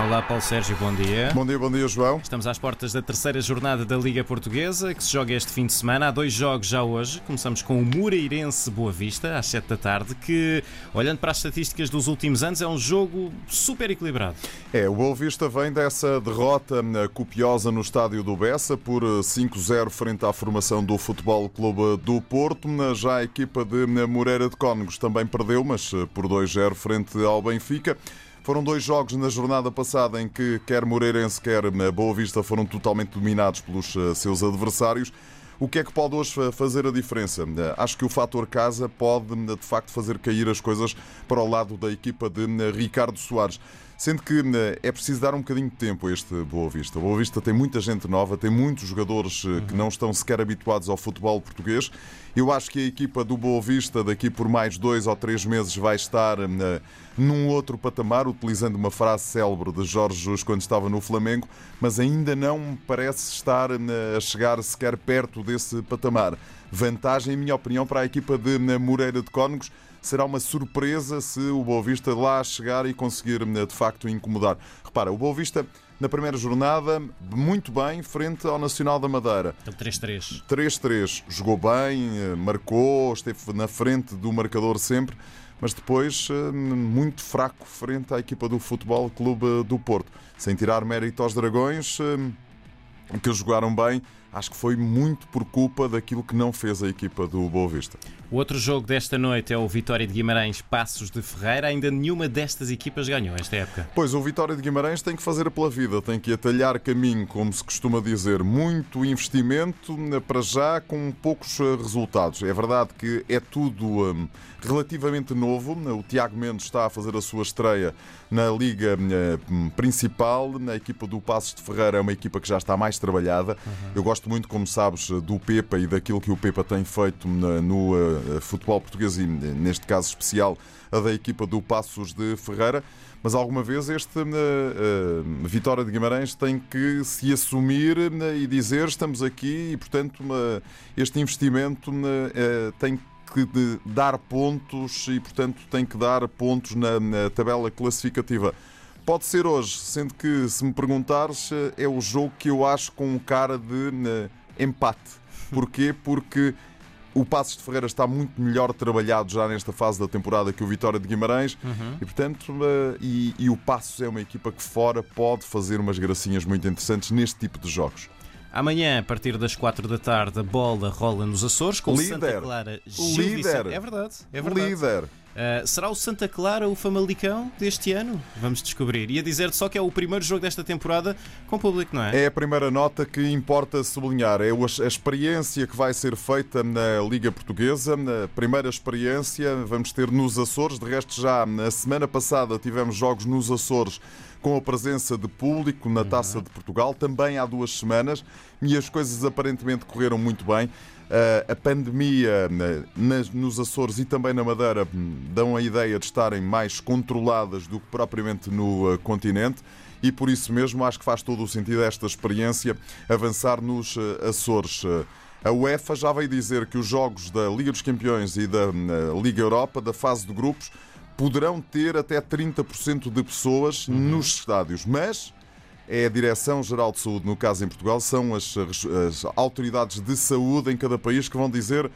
Olá, Paulo Sérgio, bom dia. Bom dia, bom dia, João. Estamos às portas da terceira jornada da Liga Portuguesa, que se joga este fim de semana. Há dois jogos já hoje. Começamos com o Moreirense Boa Vista, às 7 da tarde, que, olhando para as estatísticas dos últimos anos, é um jogo super equilibrado. É, o Boa Vista vem dessa derrota eh, copiosa no estádio do Bessa por 5-0 frente à formação do Futebol Clube do Porto. Já a equipa de Moreira de Cónegos também perdeu, mas por 2-0 frente ao Benfica. Foram dois jogos na jornada passada em que quer Moreirense, quer Boa Vista foram totalmente dominados pelos eh, seus adversários. O que é que pode hoje fazer a diferença? Eh, acho que o fator casa pode, de facto, fazer cair as coisas para o lado da equipa de Ricardo Soares. Sendo que é preciso dar um bocadinho de tempo a este Boa Vista. Boa Vista tem muita gente nova, tem muitos jogadores eh, que não estão sequer habituados ao futebol português. Eu acho que a equipa do Boa Vista, daqui por mais dois ou três meses, vai estar num outro patamar, utilizando uma frase célebre de Jorge Jesus quando estava no Flamengo, mas ainda não parece estar a chegar sequer perto desse patamar. Vantagem, em minha opinião, para a equipa de Moreira de Cónegos será uma surpresa se o Boa Vista lá chegar e conseguir de facto incomodar. Repara, o Boa Vista na primeira jornada, muito bem, frente ao Nacional da Madeira. 3-3. 3-3. Jogou bem, eh, marcou, esteve na frente do marcador sempre, mas depois eh, muito fraco frente à equipa do Futebol Clube do Porto. Sem tirar mérito aos Dragões, eh, que jogaram bem, acho que foi muito por culpa daquilo que não fez a equipa do Boa Vista. O outro jogo desta noite é o Vitória de Guimarães Passos de Ferreira. Ainda nenhuma destas equipas ganhou esta época. Pois, o Vitória de Guimarães tem que fazer pela vida, tem que atalhar caminho, como se costuma dizer. Muito investimento para já com poucos eh, resultados. É verdade que é tudo um, relativamente novo. O Tiago Mendes está a fazer a sua estreia na Liga um, Principal. Na equipa do Passos de Ferreira é uma equipa que já está mais trabalhada. Uhum. Eu gosto muito, como sabes, do Pepa e daquilo que o Pepa tem feito no eh, eh, futebol português e, neste caso especial, a da equipa do Passos de Ferreira. Mas alguma vez este uh, uh, Vitória de Guimarães tem que se assumir e dizer estamos aqui e, portanto, este investimento tem que dar pontos e, portanto, tem que dar pontos na, na tabela classificativa. Pode ser hoje, sendo que, se me perguntares, é o jogo que eu acho com cara de empate. Porquê? Porque o Passos de Ferreira está muito melhor trabalhado já nesta fase da temporada que o Vitória de Guimarães uhum. e, portanto, uh, e, e o Passos é uma equipa que fora pode fazer umas gracinhas muito interessantes neste tipo de jogos. Amanhã, a partir das 4 da tarde, a bola rola nos Açores com Líder. Santa Clara Gil Líder. Vicente. É verdade, é verdade. Líder. Uh, será o Santa Clara o Famalicão deste ano? Vamos descobrir. E a dizer só que é o primeiro jogo desta temporada com público, não é? É a primeira nota que importa sublinhar. É a experiência que vai ser feita na Liga Portuguesa. A primeira experiência vamos ter nos Açores. De resto, já na semana passada tivemos jogos nos Açores com a presença de público na Taça de Portugal, também há duas semanas, e as coisas aparentemente correram muito bem. Eh, a pandemia nos Açores e também na Madeira hum, dão a ideia de estarem mais controladas do que propriamente no eh, continente e por isso mesmo acho que faz todo o sentido esta experiência avançar nos eh, Açores. A UEFA já veio dizer que os jogos da Liga dos Campeões e da hum, Liga Europa, da fase de grupos, poderão ter até 30% de pessoas uhum. nos estádios, mas é a Direção-Geral de Saúde, no caso em Portugal, são as, as autoridades de saúde em cada país que vão dizer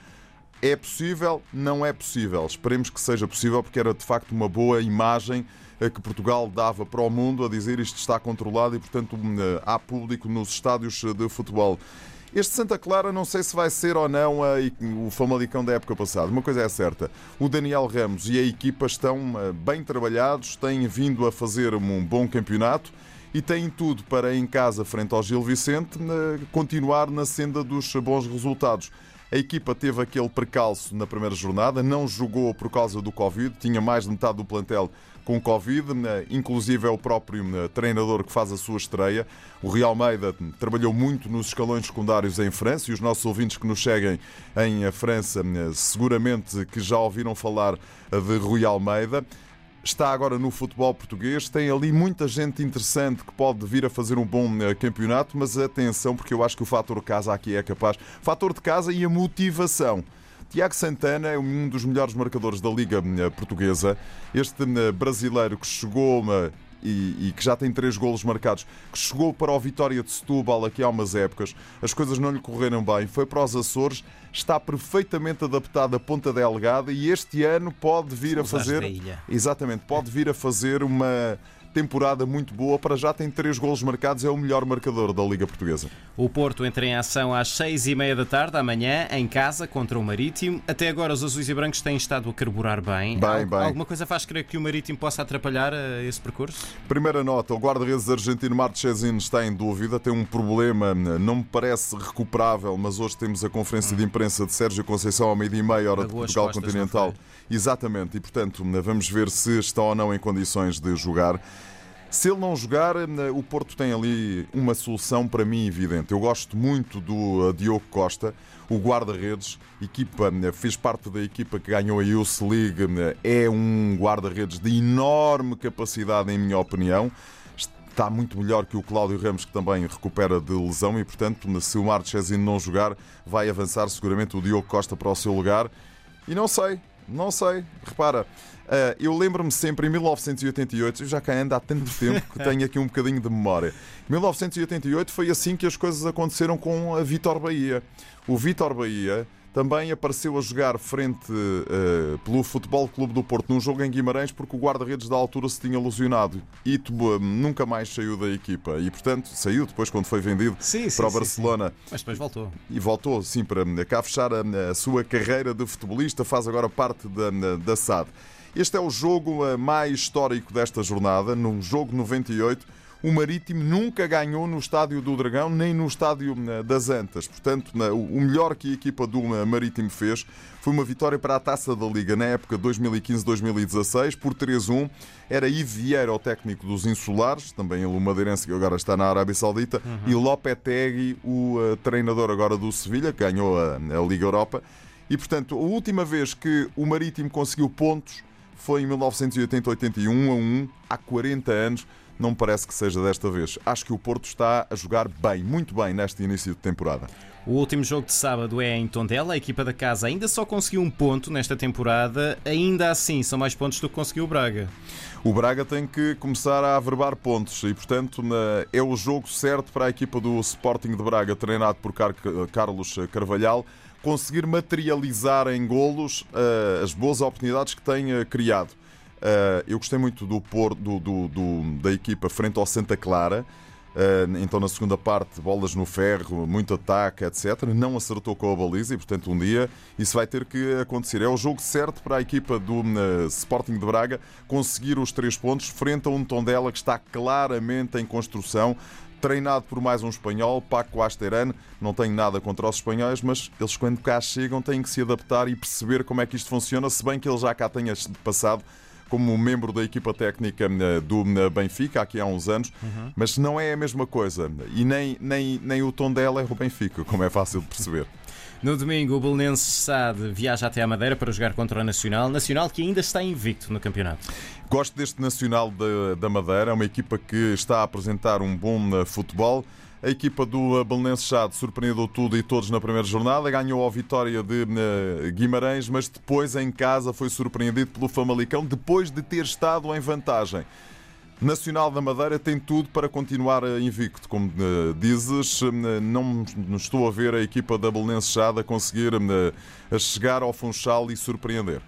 é possível, não é possível. Esperemos que seja possível, porque era de facto uma boa imagem eh, que Portugal dava para o mundo a dizer isto está controlado e, portanto, hum, eh, há público nos estádios eh, de futebol. Este Santa Clara não sei se vai ser ou não a, o Famalicão da época passada. Uma coisa é certa: o Daniel Ramos e a equipa estão bem trabalhados, têm vindo a fazer um bom campeonato e têm tudo para, em casa, frente ao Gil Vicente, continuar na senda dos bons resultados. A equipa teve aquele precalço na primeira jornada, não jogou por causa do Covid, tinha mais de metade do plantel com Covid, inclusive é o próprio treinador que faz a sua estreia. O Real Almeida trabalhou muito nos escalões secundários em França e os nossos ouvintes que nos seguem em França seguramente que já ouviram falar de Rui Almeida está agora no futebol português. Tem ali muita gente interessante que pode vir a fazer um bom eh, campeonato, mas atenção, porque eu acho que o fator casa aqui é capaz. Fator de casa e a motivação Tiago Santana é um dos melhores marcadores da Liga eh, Portuguesa. Este eh, brasileiro que chegou e, e, que já tem três golos marcados, que chegou para o Vitória de Setúbal aqui há umas épocas, as coisas não lhe correram bem, foi para os Açores, está perfeitamente adaptado à Ponta Delgada e este ano pode vir a fazer. Exatamente, pode vir a fazer uma temporada muito boa. Para já tem três golos marcados, é o melhor marcador da Liga Portuguesa. O Porto entra em ação às seis e meia da tarde, amanhã, em casa, contra o Marítimo. Até agora os azuis e brancos têm estado a carburar bem. Bem, bem. Alguma coisa faz crer que o Marítimo possa atrapalhar uh, esse percurso? Primeira nota, o guarda-redes argentino Marchesino está em dúvida, tem um problema, não me parece recuperável, mas hoje temos a conferência hum. de imprensa de Sérgio Conceição ao meio-dia e meia, hora de Portugal Continental. Exatamente, e portanto vamos ver se está ou não em condições de jogar. Se ele não jogar, eh, o Porto tem ali uma solução para mim evidente. Eu gosto muito do eh, Diogo Costa, o guarda-redes, equipa, eh, fez parte da equipa que ganhou a Youth League, é um guarda-redes de enorme capacidade, em minha opinião. Está muito melhor que o Cláudio Ramos, que também recupera de lesão, e portanto, se o Marchesino não jogar, vai avançar seguramente o Diogo Costa para o seu lugar. E não sei, não sei. Repara, Uh, eu lembro-me sempre em 1988, eu já cá ando há tanto tempo que tenho aqui um bocadinho de memória. 1988 foi assim que as coisas aconteceram com a Vitor Bahia. O Vitor Bahia também apareceu a jogar frente uh, pelo Futebol Clube do Porto num jogo em Guimarães porque o guarda-redes da altura se tinha lesionado e uh, nunca mais saiu da equipa e portanto saiu depois quando foi vendido sim, sim, para o Barcelona. Sim, Mas depois voltou. E voltou sim para cá fechar a, a sua carreira de futebolista, faz agora parte da, da SAD. Este é o jogo eh, mais histórico desta jornada, num jogo 98. O Marítimo nunca ganhou no Estádio do Dragão nem no Estádio eh, das Antas. Portanto, o melhor que a equipa do eh, Marítimo fez foi uma vitória para a Taça da Liga na época 2015-2016 por 3-1. Era Ivo Vieira, o técnico dos Insulares, também ele o madeirense que agora está na Arábia Saudita, uhum. e Lopetegui, o treinador agora do Sevilha, que ganhou a, a Liga Europa. E, portanto, a última vez que o Marítimo conseguiu pontos foi em 1980-81 a 1, há 40 anos. Não me parece que seja desta vez. Acho que o Porto está a jogar bem, muito bem, neste início de temporada. O último jogo de sábado é em Tondela. A equipa da casa ainda só conseguiu um ponto nesta temporada. Ainda assim, são mais pontos do que conseguiu o Braga. O Braga tem que começar a averbar pontos e, portanto, é o jogo certo para a equipa do Sporting de Braga, treinado por Carlos Carvalhal conseguir materializar em golos uh, as boas oportunidades que tem criado. Uh, eu gostei muito do, por, do, do, do, da equipa frente ao Santa Clara. então, na segunda parte, bolas no ferro, muito ataque, etc. Não acertou com a baliza e, portanto, um dia isso vai ter que acontecer. É o jogo certo para a equipa do Sporting de Braga conseguir os três pontos frente a um Tondela que está claramente em construção treinado por mais um espanhol, Paco Asterano. Não tenho nada contra os espanhóis, mas eles, quando cá chegam, têm que se adaptar e perceber como é que isto funciona, se bem que ele já cá tenha passado como membro da equipa técnica eh, do eh, Benfica, aqui há uns anos, uhum. mas não é a mesma coisa. E nem, nem, nem o tom dela é o Benfica, como é fácil de perceber. No domingo, o Belenense Sade viaja até a Madeira para jogar contra o Nacional. Nacional que ainda está invicto no campeonato. Gosto deste Nacional da Madeira, é uma equipa que está a apresentar um bom eh, futebol. A equipa do eh, Belenense Chade surpreendeu tudo e todos na primeira jornada, ganhou a vitória de uh, Guimarães, mas depois em casa foi surpreendido pelo Famalicão, depois de ter estado em vantagem. Nacional da Madeira tem tudo para continuar invicto, como dizes. Não, estou a ver a equipa da Belenense Chada conseguir chegar ao Funchal e surpreender.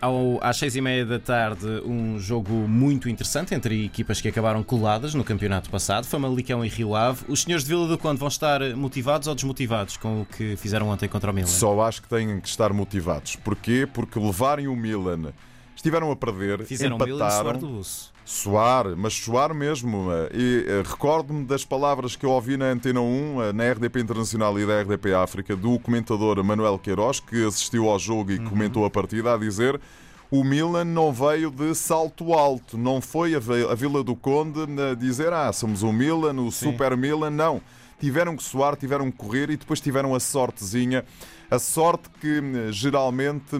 Ao, às seis e meia da tarde, um jogo muito interessante entre equipas que acabaram coladas no campeonato passado, Famalicão e Rio Ave. Os senhores de Vila do Conde vão estar motivados ou desmotivados com o que fizeram ontem contra o Milan? Só acho que têm que estar motivados. Porquê? Porque levarem o Milan estiveram a perder, Fizeram empataram. Um Suar, mas suar mesmo. Eh, e eh, recordo-me das palavras que eu ouvi na Antena 1, eh, na RDP Internacional e da RDP África, do comentador Manuel Queiroz, que assistiu ao jogo e uhum. comentou a partida, a dizer o Milan não veio de salto alto, não foi a Vila do Conde a dizer ah, somos o Milan, o Sim. Super Milan, não. Tiveram que suar, tiveram que correr e depois tiveram a sortezinha, a sorte que geralmente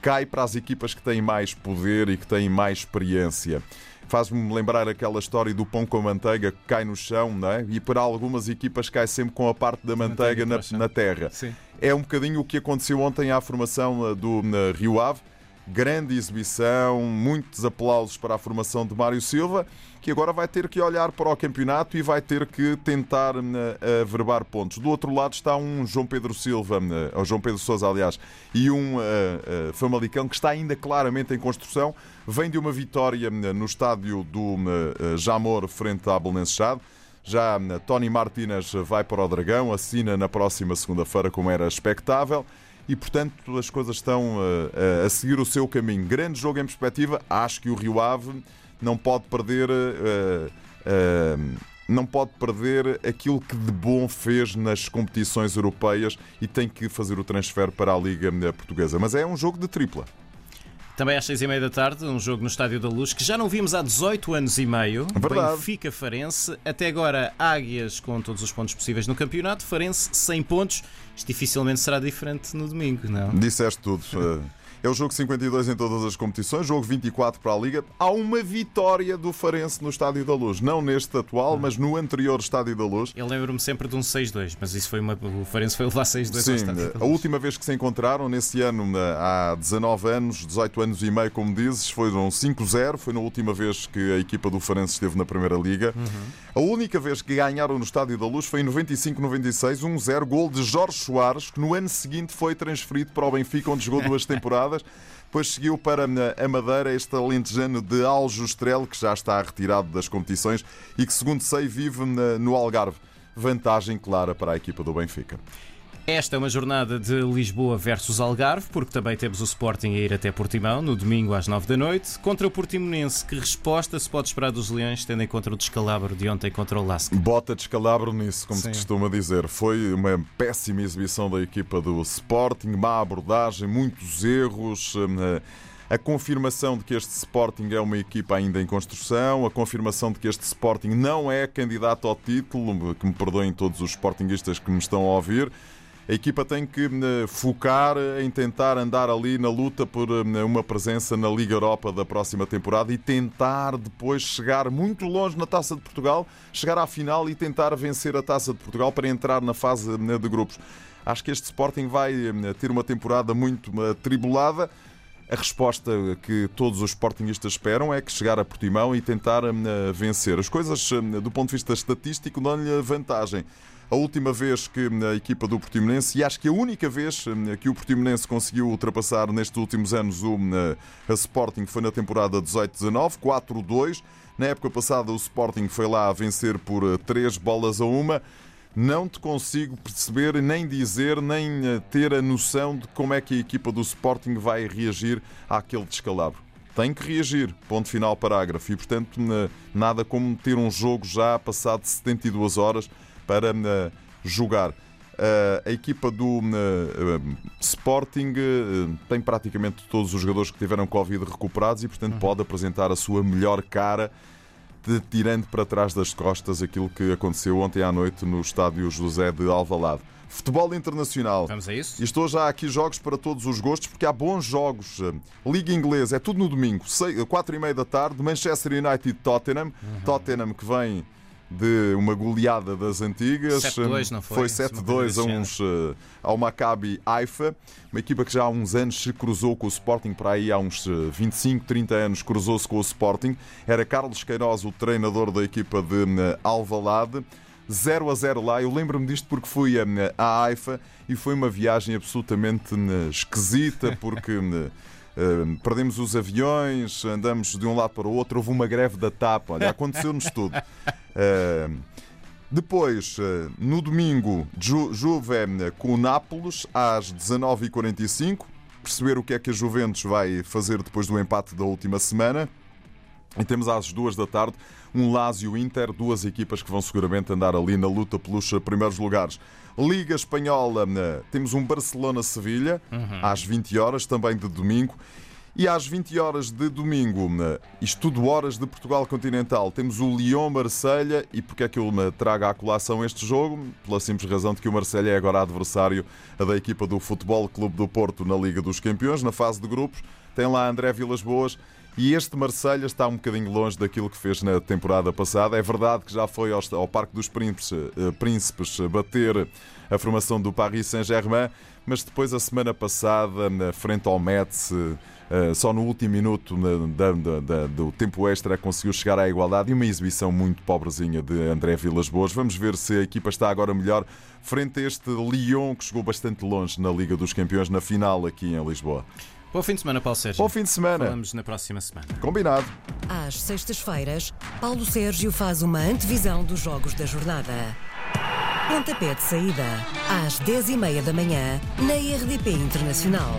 cai para as equipas que têm mais poder e que têm mais experiência. Faz-me lembrar aquela história do pão com a manteiga que cai no chão, não é? E para algumas equipas cai sempre com a parte da manteiga, manteiga na, na, terra. Sim. É um bocadinho o que aconteceu ontem à formação do Rio Ave grande exibição, muitos aplausos para a formação de Mário Silva, que agora vai ter que olhar para o campeonato e vai ter que tentar uh, averbar pontos. Do outro lado está um João Pedro Silva, uh, ou João Pedro Sousa, aliás, e um uh, uh, Famalicão que está ainda claramente em construção. Vem de uma vitória no estádio do Jamor frente à Belenenses. Já Tony Martínez vai para o Dragão, assina na próxima segunda-feira, como era expectável e, portanto, as coisas estão uh, a seguir o seu caminho. Grande jogo em perspectiva. Acho que o Rio Ave não pode perder. Uh, uh, não pode perder aquilo que de bom fez nas competições europeias e tem que fazer o transfer para a Liga Portuguesa. Mas é um jogo de tripla. Também às seis e meia da tarde, um jogo no Estádio da Luz que já não vimos há 18 anos e meio. Verdade. Benfica Farense. Até agora, Águias com todos os pontos possíveis no campeonato. Farense 100 pontos. Isto dificilmente será diferente no domingo, não? Disseste tudo. É o jogo 52 em todas as competições, jogo 24 para a Liga. Há uma vitória do Farense no Estádio da Luz. Não neste atual, mas no anterior Estádio da Luz. Eu lembro-me sempre de um 6-2, mas isso foi uma. O Farense foi levar 6-2 Sim, ao Estádio da a última vez que se encontraram, nesse ano, há 19 anos, 18 anos e meio, como dizes, foram 5-0. Foi na última vez que a equipa do Farense esteve na Primeira Liga. Uhum. A única vez que ganharam no Estádio da Luz foi em 95-96, 1-0, gol de Jorge Soares, que no ano seguinte foi transferido para o Benfica, onde jogou duas temporadas. Depois seguiu para a Madeira este alentejano de Aljustrel, que já está retirado das competições e que, segundo sei, vive no Algarve. Vantagem clara para a equipa do Benfica. Esta é uma jornada de Lisboa versus Algarve, porque também temos o Sporting a ir até Portimão, no domingo às 9 da noite, contra o Portimonense. Que resposta se pode esperar dos Leões, tendo em conta o descalabro de ontem contra o Lasca? Bota descalabro nisso, como Sim. se costuma dizer. Foi uma péssima exibição da equipa do Sporting, má abordagem, muitos erros. Eh, a confirmação de que este Sporting é uma equipa ainda em construção, a confirmação de que este Sporting não é candidato ao título, que me perdoem todos os Sportingistas que me estão a ouvir. A equipa tem que eh, focar em tentar andar ali na luta por eh, uma presença na Liga Europa da próxima temporada e tentar depois chegar muito longe na Taça de Portugal, chegar à final e tentar vencer a Taça de Portugal para entrar na fase eh, de grupos. Acho que este Sporting vai ter uma temporada muito atribulada. A resposta que todos os Sportingistas esperam é que chegar a Portimão e tentar vencer. As coisas, do ponto de vista estatístico, dão-lhe vantagem a última vez que a equipa do Portimonense, e acho que a única vez eh, que o Portimonense conseguiu ultrapassar nestes últimos anos o eh, Sporting foi na temporada 18-19, 4-2. Na época passada o Sporting foi lá a vencer por 3 eh, bolas a uma. Não te consigo perceber, nem dizer, nem ter a noção de como é que a equipa do Sporting vai reagir àquele descalabro tem que reagir. Ponto final, parágrafo. E, portanto, nada como ter um jogo já passado 72 horas para jogar. Uh, a equipa do uh, Sporting tem praticamente todos os jogadores que tiveram Covid recuperados e, portanto, uhum. pode apresentar a sua melhor cara, tirando para trás das costas aquilo que aconteceu ontem à noite no estádio José de Alvalade. Futebol internacional. Vamos a isso? E estou já aqui jogos para todos os gostos, porque há bons jogos. Liga Inglesa, é tudo no domingo, 4 e meia da tarde. Manchester United Tottenham. Uhum. Tottenham que vem de uma goleada das antigas. 7-2, não foi? Foi 7-2 a uns, uh, ao Maccabi Haifa, uma equipa que já há uns anos se cruzou com o Sporting, para aí há uns 25, eh, 30 anos cruzou-se com o Sporting. Era Carlos Queiroz o treinador da equipa de uh, Alvalade. 0 a 0 lá. Eu lembro-me disto porque fui a, a Haifa e foi uma viagem absolutamente esquisita, porque Uh, perdemos os aviões, andamos de um lado para o outro, houve uma greve da TAP, olha, aconteceu-nos tudo. Uh, depois, uh, no domingo, Ju Juve com o Nápoles às 19h45, perceber o que é que a Juventus vai fazer depois do empate da última semana. E temos às duas da tarde um Lazio Inter, duas equipas que vão seguramente andar ali na luta pelos primeiros lugares. Liga Espanhola, temos um Barcelona-Sevilha, uhum. às 20 horas, também de domingo. E às 20 horas de domingo, isto tudo horas de Portugal Continental, temos o Lyon-Marselha. E porque é que eu me trago à colação este jogo? Pela simples razão de que o Marselha é agora adversário da equipa do Futebol Clube do Porto na Liga dos Campeões, na fase de grupos. Tem lá André Vilas Boas. E este Marselha está um bocadinho longe daquilo que fez na temporada passada. É verdade que já foi ao, Parque dos Príncipes, eh, Príncipes bater a formação do Paris Saint-Germain, mas depois, a semana passada, na frente ao Metz, só no último minuto do tempo extra conseguiu chegar à igualdade e uma exibição muito pobrezinha de André Vilas Boas. Vamos ver se a equipa está agora melhor frente a este Lyon que chegou bastante longe na Liga dos Campeões, na final aqui em Lisboa. Bom fim de semana, Paulo Sérgio. Bom fim de semana. Falamos na próxima semana. Combinado. Às sextas-feiras, Paulo Sérgio faz uma antevisão dos jogos da jornada. Pontapé de saída, às 10h30 da manhã, na RDP Internacional.